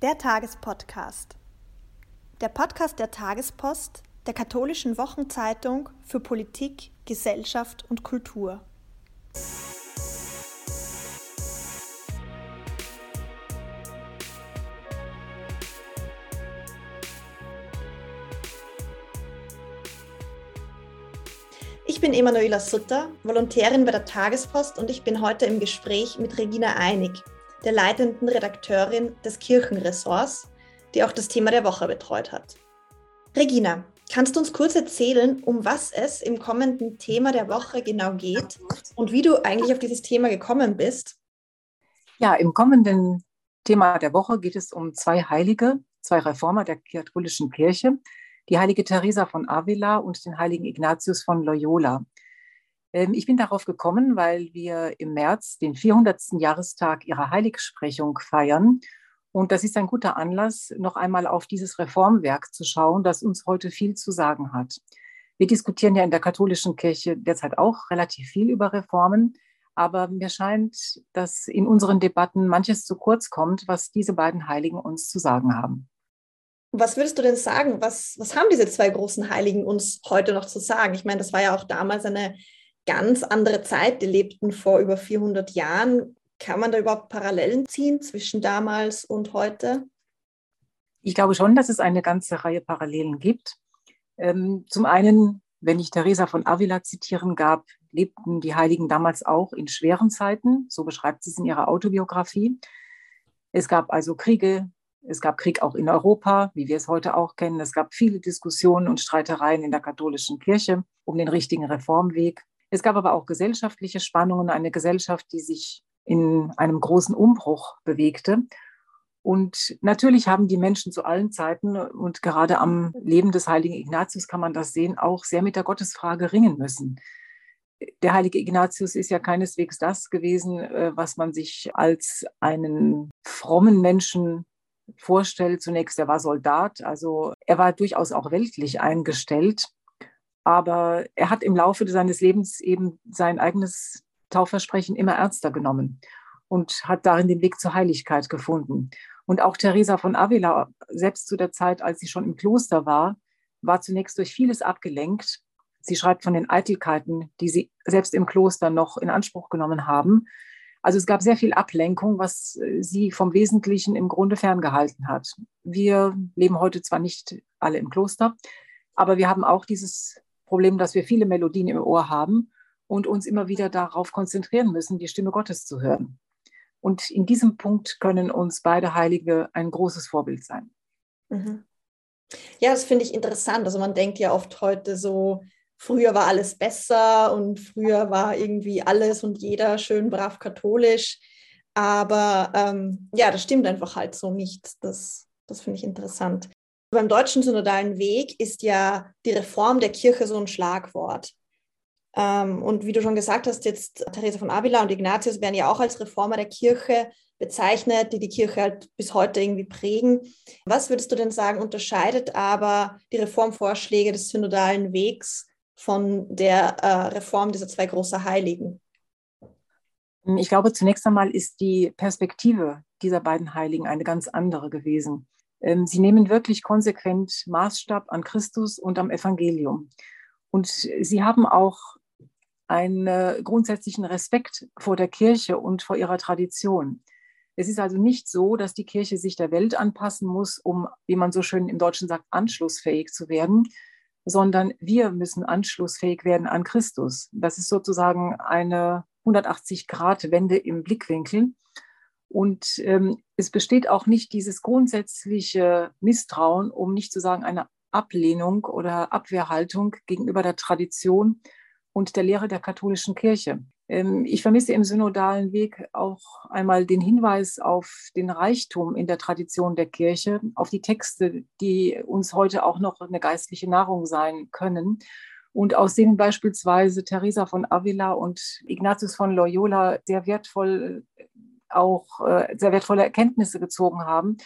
Der Tagespodcast. Der Podcast der Tagespost, der katholischen Wochenzeitung für Politik, Gesellschaft und Kultur. Ich bin Emanuela Sutter, Volontärin bei der Tagespost und ich bin heute im Gespräch mit Regina Einig, der leitenden Redakteurin des Kirchenressorts, die auch das Thema der Woche betreut hat. Regina, kannst du uns kurz erzählen, um was es im kommenden Thema der Woche genau geht und wie du eigentlich auf dieses Thema gekommen bist? Ja, im kommenden Thema der Woche geht es um zwei Heilige, zwei Reformer der katholischen Kirche, die heilige Teresa von Avila und den heiligen Ignatius von Loyola. Ähm, ich bin darauf gekommen, weil wir im März den 400. Jahrestag ihrer Heiligsprechung feiern. Und das ist ein guter Anlass, noch einmal auf dieses Reformwerk zu schauen, das uns heute viel zu sagen hat. Wir diskutieren ja in der katholischen Kirche derzeit auch relativ viel über Reformen, aber mir scheint, dass in unseren Debatten manches zu kurz kommt, was diese beiden Heiligen uns zu sagen haben. Was würdest du denn sagen? Was, was haben diese zwei großen Heiligen uns heute noch zu sagen? Ich meine, das war ja auch damals eine ganz andere Zeit. Die lebten vor über 400 Jahren. Kann man da überhaupt Parallelen ziehen zwischen damals und heute? Ich glaube schon, dass es eine ganze Reihe Parallelen gibt. Ähm, zum einen, wenn ich Teresa von Avila zitieren gab, lebten die Heiligen damals auch in schweren Zeiten. So beschreibt sie es in ihrer Autobiografie. Es gab also Kriege, es gab Krieg auch in Europa, wie wir es heute auch kennen. Es gab viele Diskussionen und Streitereien in der katholischen Kirche um den richtigen Reformweg. Es gab aber auch gesellschaftliche Spannungen, eine Gesellschaft, die sich in einem großen Umbruch bewegte. Und natürlich haben die Menschen zu allen Zeiten und gerade am Leben des heiligen Ignatius kann man das sehen, auch sehr mit der Gottesfrage ringen müssen. Der heilige Ignatius ist ja keineswegs das gewesen, äh, was man sich als einen frommen Menschen vorstellt. Zunächst, er war Soldat, also er war durchaus auch weltlich eingestellt. Aber er hat im Laufe seines Lebens eben sein eigenes Taufversprechen immer ernster genommen und hat darin den Weg zur Heiligkeit gefunden. Und auch Teresa von Avila, selbst zu der Zeit, als sie schon im Kloster war, war zunächst durch vieles abgelenkt. Sie schreibt von den Eitelkeiten, die sie selbst im Kloster noch in Anspruch genommen haben. Also es gab sehr viel Ablenkung, was äh, sie vom Wesentlichen im Grunde ferngehalten hat. Wir leben heute zwar nicht alle im Kloster, aber wir haben auch dieses Problem, dass wir viele Melodien im Ohr haben und uns immer wieder darauf konzentrieren müssen, die Stimme Gottes zu hören. Und in diesem Punkt können uns beide Heilige ein großes Vorbild sein. Mhm. Ja, das finde ich interessant. Also man denkt ja oft heute so, früher war alles besser und früher war irgendwie alles und jeder schön brav katholisch. Aber ähm, ja, das stimmt einfach halt so nicht. Das, das finde ich interessant. Beim deutschen synodalen Weg ist ja die Reform der Kirche so ein Schlagwort. Ähm, und wie du schon gesagt hast, jetzt Theresa von Avila und Ignatius werden ja auch als Reformer der Kirche bezeichnet, die die Kirche halt bis heute irgendwie prägen. Was würdest du denn sagen, unterscheidet aber die Reformvorschläge des synodalen Wegs von der äh, Reform dieser zwei großen Heiligen? Ich glaube, zunächst einmal ist die Perspektive dieser beiden Heiligen eine ganz andere gewesen. Ähm, sie nehmen wirklich konsequent Maßstab an Christus und am Evangelium. Und sie haben auch einen grundsätzlichen Respekt vor der Kirche und vor ihrer Tradition. Es ist also nicht so, dass die Kirche sich der Welt anpassen muss, um, wie man so schön im Deutschen sagt, anschlussfähig zu werden, sondern wir müssen anschlussfähig werden an Christus. Das ist sozusagen eine 180-Grad-Wende im Blickwinkel. Und ähm, es besteht auch nicht dieses grundsätzliche Misstrauen, um nicht zu sagen eine Ablehnung oder Abwehrhaltung gegenüber der Tradition und der Lehre der katholischen Kirche. Ähm, ich vermisse im synodalen Weg auch einmal den Hinweis auf den Reichtum in der Tradition der Kirche, auf die Texte, die uns heute auch noch eine geistliche Nahrung sein können und aus denen beispielsweise Teresa von Avila und Ignatius von Loyola sehr wertvoll auch äh, sehr wertvolle Erkenntnisse gezogen haben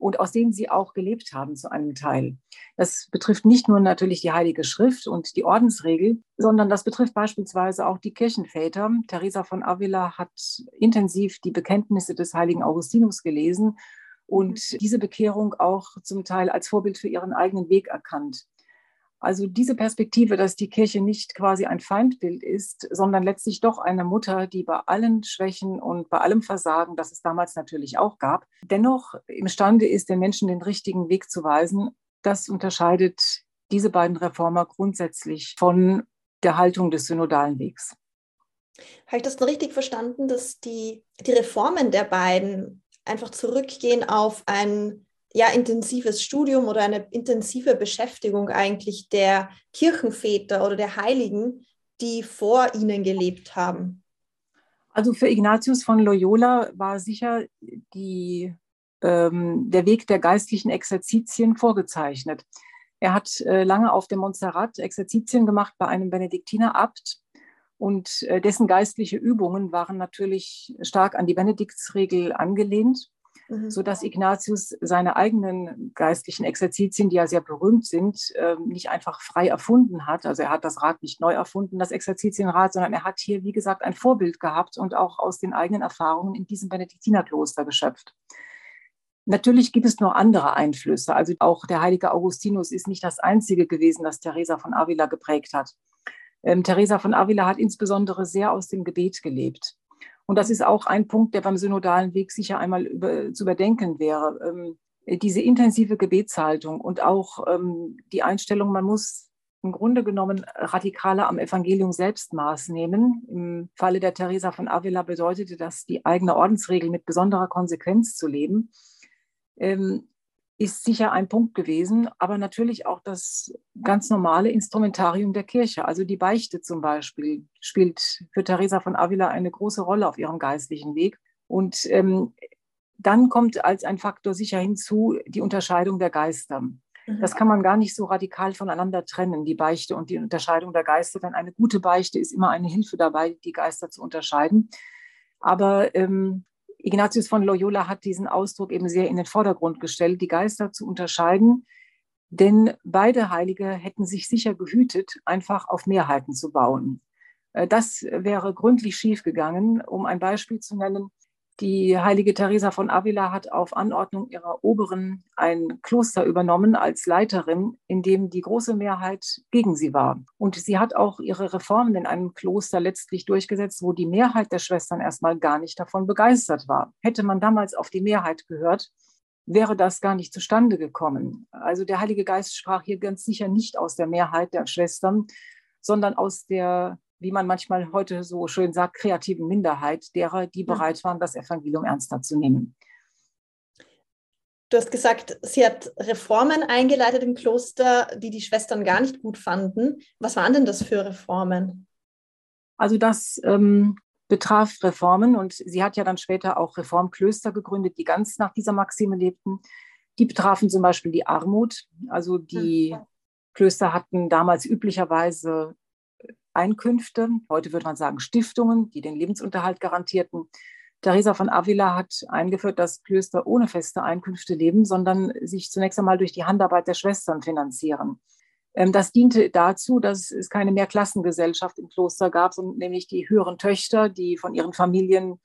und aus denen sie auch gelebt haben zu einem Teil. Das betrifft nicht nur natürlich die Heilige Schrift und die Ordensregel, sondern das betrifft beispielsweise auch die Kirchenväter. Teresa von Avila hat intensiv die Bekenntnisse des heiligen Augustinus gelesen und diese Bekehrung auch zum Teil als Vorbild für ihren eigenen Weg erkannt. Also diese Perspektive, dass die Kirche nicht quasi ein Feindbild ist, sondern letztlich doch eine Mutter, die bei allen Schwächen und bei allem Versagen, das es damals natürlich auch gab, dennoch imstande ist, den Menschen den richtigen Weg zu weisen, das unterscheidet diese beiden Reformer grundsätzlich von der Haltung des synodalen Wegs. Habe ich das noch richtig verstanden, dass die, die Reformen der beiden einfach zurückgehen auf ein ja, intensives Studium oder eine intensive Beschäftigung eigentlich der Kirchenväter oder der Heiligen, die vor ihnen gelebt haben? Also für Ignatius von Loyola war sicher die, ähm, der Weg der geistlichen Exerzitien vorgezeichnet. Er hat äh, lange auf dem Montserrat Exerzitien gemacht bei einem Benediktiner-Abt und äh, dessen geistliche Übungen waren natürlich stark an die Benediktsregel angelehnt mhm. sodass Ignatius seine eigenen geistlichen Exerzitien, die ja sehr berühmt sind, ähm, nicht einfach frei erfunden hat. Also er hat das Rad nicht neu erfunden, das Exerzitienrad, sondern er hat hier, wie gesagt, ein Vorbild gehabt und auch aus den eigenen Erfahrungen in diesem Benediktinerkloster geschöpft. Natürlich gibt es noch andere Einflüsse. Also auch der heilige Augustinus ist nicht das einzige gewesen, das Teresa von Avila geprägt hat. Ähm, Teresa von Avila hat insbesondere sehr aus dem Gebet gelebt. Und das ist auch ein Punkt, der beim synodalen Weg sicher einmal über, zu überdenken wäre. Ähm, diese intensive Gebetshaltung und auch ähm, die Einstellung, man muss im Grunde genommen radikaler am Evangelium selbst Maß nehmen. Im Falle der Teresa von Avila bedeutete das, die eigene Ordensregel mit besonderer Konsequenz zu leben. Ähm, ist sicher ein Punkt gewesen, aber natürlich auch das ganz normale Instrumentarium der Kirche. Also die Beichte zum Beispiel spielt für Teresa von Avila eine große Rolle auf ihrem geistlichen Weg. Und ähm, dann kommt als ein Faktor sicher hinzu die Unterscheidung der Geister. Mhm. Das kann man gar nicht so radikal voneinander trennen, die Beichte und die Unterscheidung der Geister. Denn eine gute Beichte ist immer eine Hilfe dabei, die Geister zu unterscheiden. Aber ähm, Ignatius von Loyola hat diesen Ausdruck eben sehr in den Vordergrund gestellt, die Geister zu unterscheiden. Denn beide Heilige hätten sich sicher gehütet, einfach auf Mehrheiten zu bauen. Äh, das wäre gründlich schiefgegangen. Um ein Beispiel zu nennen, die heilige Teresa von Avila hat auf Anordnung ihrer Oberen ein Kloster übernommen als Leiterin, in dem die große Mehrheit gegen sie war. Und sie hat auch ihre Reformen in einem Kloster letztlich durchgesetzt, wo die Mehrheit der Schwestern erstmal gar nicht davon begeistert war. Hätte man damals auf die Mehrheit gehört, wäre das gar nicht zustande gekommen. Also der Heilige Geist sprach hier ganz sicher nicht aus der Mehrheit der Schwestern, sondern aus der wie man manchmal heute so schön sagt, kreativen Minderheit derer, die bereit waren, das Evangelium ernster zu nehmen. Du hast gesagt, sie hat Reformen eingeleitet im Kloster, die die Schwestern gar nicht gut fanden. Was waren denn das für Reformen? Also das ähm, betraf Reformen und sie hat ja dann später auch Reformklöster gegründet, die ganz nach dieser Maxime lebten. Die betrafen zum Beispiel die Armut. Also die hm. Klöster hatten damals üblicherweise Einkünfte, heute würde man sagen Stiftungen, die den Lebensunterhalt garantierten. Teresa von Avila hat eingeführt, dass Klöster ohne feste Einkünfte leben, sondern sich zunächst einmal durch die Handarbeit der Schwestern finanzieren. Ähm, das diente dazu, dass es keine Mehrklassengesellschaft im Kloster gab, sondern nämlich die höheren Töchter, die von ihren Familien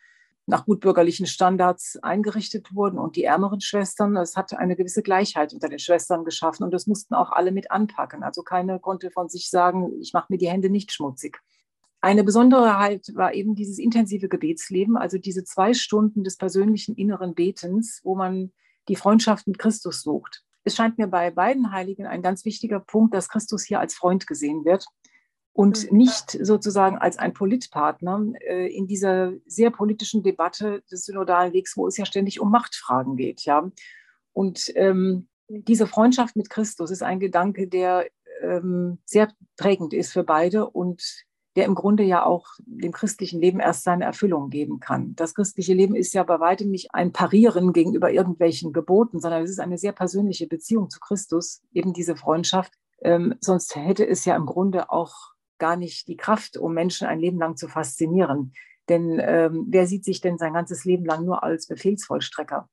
nach gutbürgerlichen Standards eingerichtet wurden und die ärmeren Schwestern. Es hat eine gewisse Gleichheit unter den Schwestern geschaffen und das mussten auch alle mit anpacken. Also keine konnte von sich sagen, ich mache mir die Hände nicht schmutzig. Eine Besonderheit war eben dieses intensive Gebetsleben, also diese zwei Stunden des persönlichen inneren Betens, wo man die Freundschaft mit Christus sucht. Es scheint mir bei beiden Heiligen ein ganz wichtiger Punkt, dass Christus hier als Freund gesehen wird und mhm. nicht sozusagen als ein Politpartner äh, in dieser sehr politischen Debatte des synodalen Wegs, wo es ja ständig um Machtfragen geht. Ja? Und ähm, diese Freundschaft mit Christus ist ein Gedanke, der ähm, sehr prägend ist für beide und der im Grunde ja auch dem christlichen Leben erst seine Erfüllung geben kann. Das christliche Leben ist ja bei weitem nicht ein Parieren gegenüber irgendwelchen Geboten, sondern es ist eine sehr persönliche Beziehung zu Christus, eben diese Freundschaft. Ähm, sonst hätte es ja im Grunde auch gar nicht die Kraft, um Menschen ein Leben lang zu faszinieren. Denn ähm, wer sieht sich denn sein ganzes Leben lang nur als Befehlsvollstrecker?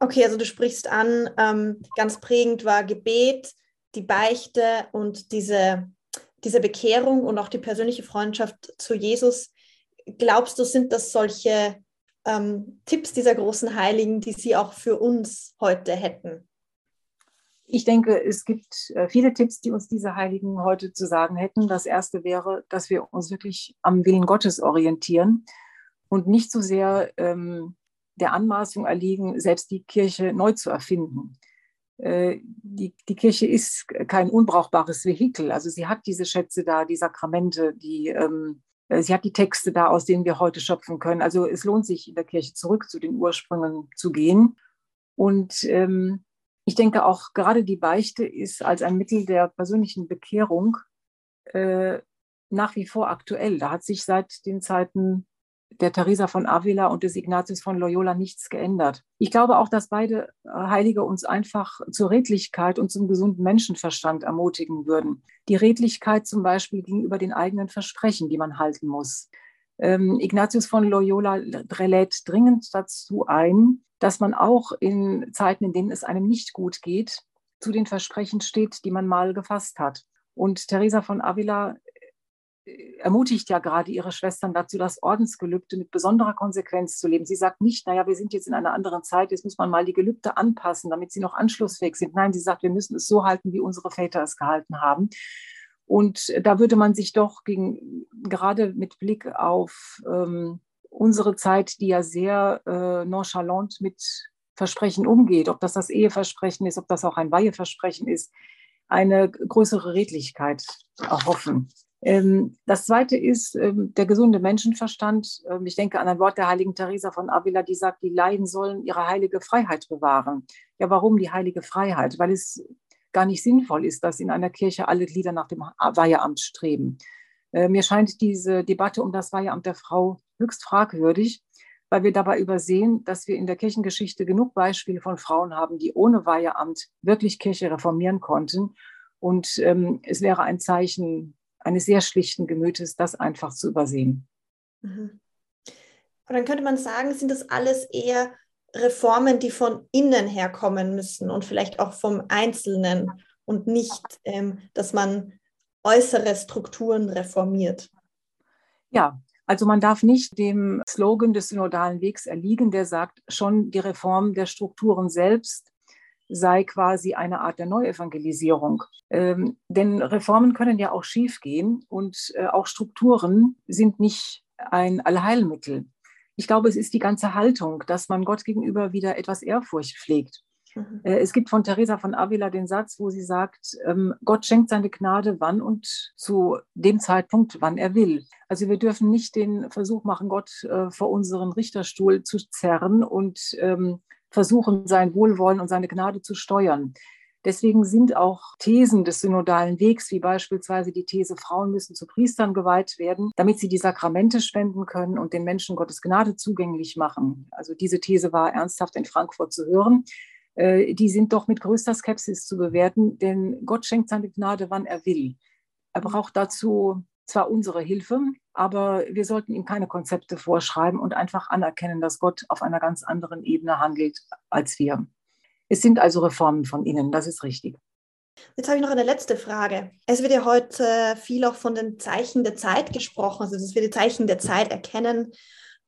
Okay, also du sprichst an, ähm, ganz prägend war Gebet, die Beichte und diese, diese Bekehrung und auch die persönliche Freundschaft zu Jesus. Glaubst du, sind das solche ähm, Tipps dieser großen Heiligen, die Sie auch für uns heute hätten? Ich denke, es gibt äh, viele Tipps, die uns diese Heiligen heute zu sagen hätten. Das erste wäre, dass wir uns wirklich am Willen Gottes orientieren und nicht so sehr ähm, der Anmaßung erliegen, selbst die Kirche neu zu erfinden. Äh, die, die Kirche ist kein unbrauchbares Vehikel. Also sie hat diese Schätze da, die Sakramente, die, ähm, äh, sie hat die Texte da, aus denen wir heute schöpfen können. Also es lohnt sich in der Kirche zurück zu den Ursprüngen zu gehen. Und ähm, ich denke auch gerade die Beichte ist als ein Mittel der persönlichen Bekehrung äh, nach wie vor aktuell. Da hat sich seit den Zeiten der Teresa von Avila und des Ignatius von Loyola nichts geändert. Ich glaube auch, dass beide Heilige uns einfach zur Redlichkeit und zum gesunden Menschenverstand ermutigen würden. Die Redlichkeit zum Beispiel gegenüber den eigenen Versprechen, die man halten muss. Ähm, Ignatius von Loyola lädt dringend dazu ein, dass man auch in Zeiten, in denen es einem nicht gut geht, zu den Versprechen steht, die man mal gefasst hat. Und Teresa von Avila ermutigt ja gerade ihre Schwestern dazu, das Ordensgelübde mit besonderer Konsequenz zu leben. Sie sagt nicht, naja, wir sind jetzt in einer anderen Zeit, jetzt muss man mal die Gelübde anpassen, damit sie noch anschlussfähig sind. Nein, sie sagt, wir müssen es so halten, wie unsere Väter es gehalten haben. Und da würde man sich doch gegen, gerade mit Blick auf ähm, unsere Zeit, die ja sehr äh, nonchalant mit Versprechen umgeht, ob das das Eheversprechen ist, ob das auch ein Weiheversprechen ist, eine größere Redlichkeit erhoffen. Ähm, das zweite ist ähm, der gesunde Menschenverstand. Ähm, ich denke an ein Wort der heiligen Teresa von Avila, die sagt, die Laien sollen ihre heilige Freiheit bewahren. Ja, warum die heilige Freiheit? Weil es gar nicht sinnvoll ist, dass in einer Kirche alle Glieder nach dem Weiheamt streben. Mir scheint diese Debatte um das Weiheamt der Frau höchst fragwürdig, weil wir dabei übersehen, dass wir in der Kirchengeschichte genug Beispiele von Frauen haben, die ohne Weiheamt wirklich Kirche reformieren konnten. Und ähm, es wäre ein Zeichen eines sehr schlichten Gemütes, das einfach zu übersehen. Mhm. Und dann könnte man sagen, sind das alles eher Reformen, die von innen herkommen müssen und vielleicht auch vom Einzelnen und nicht, ähm, dass man äußere Strukturen reformiert. Ja, also man darf nicht dem Slogan des synodalen Wegs erliegen, der sagt, schon die Reform der Strukturen selbst sei quasi eine Art der Neuevangelisierung. Ähm, denn Reformen können ja auch schiefgehen und äh, auch Strukturen sind nicht ein Allheilmittel. Ich glaube, es ist die ganze Haltung, dass man Gott gegenüber wieder etwas Ehrfurcht pflegt. Mhm. Äh, es gibt von Teresa von Avila den Satz, wo sie sagt, ähm, Gott schenkt seine Gnade wann und zu dem Zeitpunkt, wann er will. Also wir dürfen nicht den Versuch machen, Gott äh, vor unseren Richterstuhl zu zerren und ähm, versuchen, sein Wohlwollen und seine Gnade zu steuern. Deswegen sind auch Thesen des synodalen Wegs, wie beispielsweise die These, Frauen müssen zu Priestern geweiht werden, damit sie die Sakramente spenden können und den Menschen Gottes Gnade zugänglich machen. Also diese These war ernsthaft in Frankfurt zu hören. Äh, die sind doch mit größter Skepsis zu bewerten, denn Gott schenkt seine Gnade, wann er will. Er braucht dazu zwar unsere Hilfe, aber wir sollten ihm keine Konzepte vorschreiben und einfach anerkennen, dass Gott auf einer ganz anderen Ebene handelt als wir. Es sind also Reformen von innen, das ist richtig. Jetzt habe ich noch eine letzte Frage. Es wird ja heute viel auch von den Zeichen der Zeit gesprochen, also dass wir die Zeichen der Zeit erkennen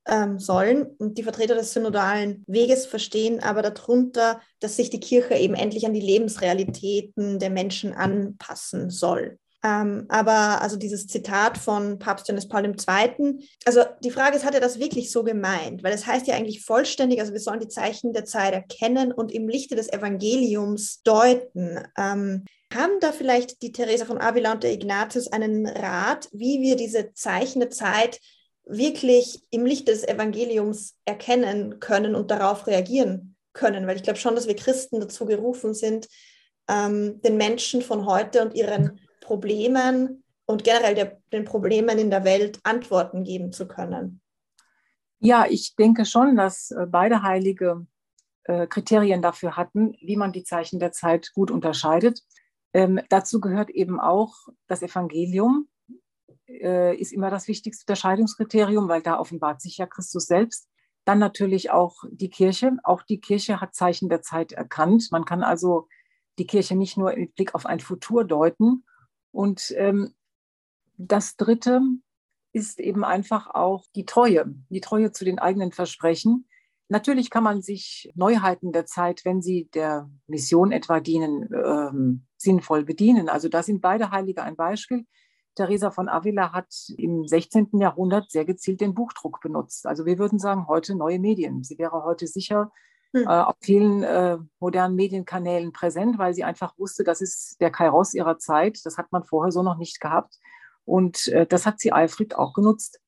ähm, sollen und die Vertreter des synodalen Weges verstehen aber darunter, dass sich die Kirche eben endlich an die Lebensrealitäten der Menschen anpassen soll. Ähm, aber also dieses Zitat von Papst Johannes Paul II., also die Frage ist, hat er das wirklich so gemeint? Weil es das heißt ja eigentlich vollständig, also wir sollen die Zeichen der Zeit erkennen und im Lichte des Evangeliums deuten. Ähm, haben da vielleicht die Teresa von Avila und der Ignatius einen Rat, wie wir diese Zeichen der Zeit wirklich im Licht des Evangeliums erkennen können und darauf reagieren können? Weil ich glaube schon, dass wir Christen dazu gerufen sind, ähm, den Menschen von heute und ihren Problemen und generell der, den Problemen in der Welt Antworten geben zu können? Ja, ich denke schon, dass äh, beide Heilige äh, Kriterien dafür hatten, wie man die Zeichen der Zeit gut unterscheidet. Ähm, dazu gehört eben auch das Evangelium, äh, ist immer das wichtigste Unterscheidungskriterium, weil da offenbart sich ja Christus selbst. Dann natürlich auch die Kirche. Auch die Kirche hat Zeichen der Zeit erkannt. Man kann also die Kirche nicht nur mit Blick auf ein Futur deuten, und ähm, das Dritte ist eben einfach auch die Treue, die Treue zu den eigenen Versprechen. Natürlich kann man sich Neuheiten der Zeit, wenn sie der Mission etwa dienen, ähm, sinnvoll bedienen. Also da sind beide Heilige ein Beispiel. Teresa von Avila hat im 16. Jahrhundert sehr gezielt den Buchdruck benutzt. Also wir würden sagen, heute neue Medien. Sie wäre heute sicher hm. äh, auf vielen äh, modernen Medienkanälen präsent, weil sie einfach wusste, das ist der Kairos ihrer Zeit. Das hat man vorher so noch nicht gehabt. Und äh, das hat sie eifrig auch genutzt.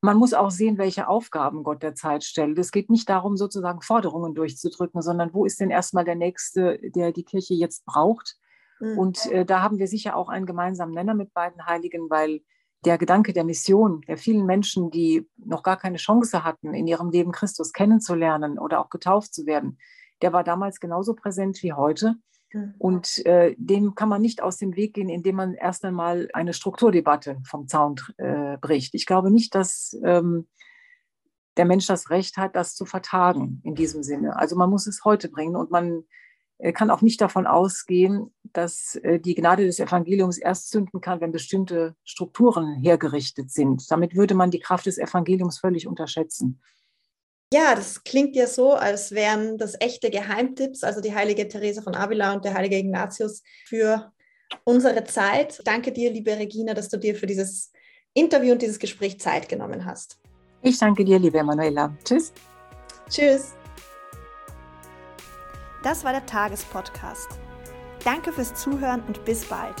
Man muss auch sehen, welche Aufgaben Gott der Zeit stellt. Es geht nicht darum, sozusagen Forderungen durchzudrücken, sondern wo ist denn erstmal der Nächste, der die Kirche jetzt braucht? Mhm. Und äh, da haben wir sicher auch einen gemeinsamen Nenner mit beiden Heiligen, weil der Gedanke der Mission, der vielen Menschen, die noch gar keine Chance hatten, in ihrem Leben Christus kennenzulernen oder auch getauft zu werden, der war damals genauso präsent wie heute. Mhm. Und äh, dem kann man nicht aus dem Weg gehen, indem man erst einmal eine Strukturdebatte vom Zaun äh, bricht. Ich glaube nicht, dass ähm, der Mensch das Recht hat, das zu vertagen in diesem Sinne. Also man muss es heute bringen und man kann auch nicht davon ausgehen, dass äh, die Gnade des Evangeliums erst zünden kann, wenn bestimmte Strukturen hergerichtet sind. Damit würde man die Kraft des Evangeliums völlig unterschätzen. Ja, das klingt ja so, als wären das echte Geheimtipps, also die heilige Theresa von Avila und der heilige Ignatius für unsere Zeit. Danke dir, liebe Regina, dass du dir für dieses Interview und dieses Gespräch Zeit genommen hast. Ich danke dir, liebe Emanuela. Tschüss. Tschüss. Das war der Tagespodcast. Danke fürs Zuhören und bis bald.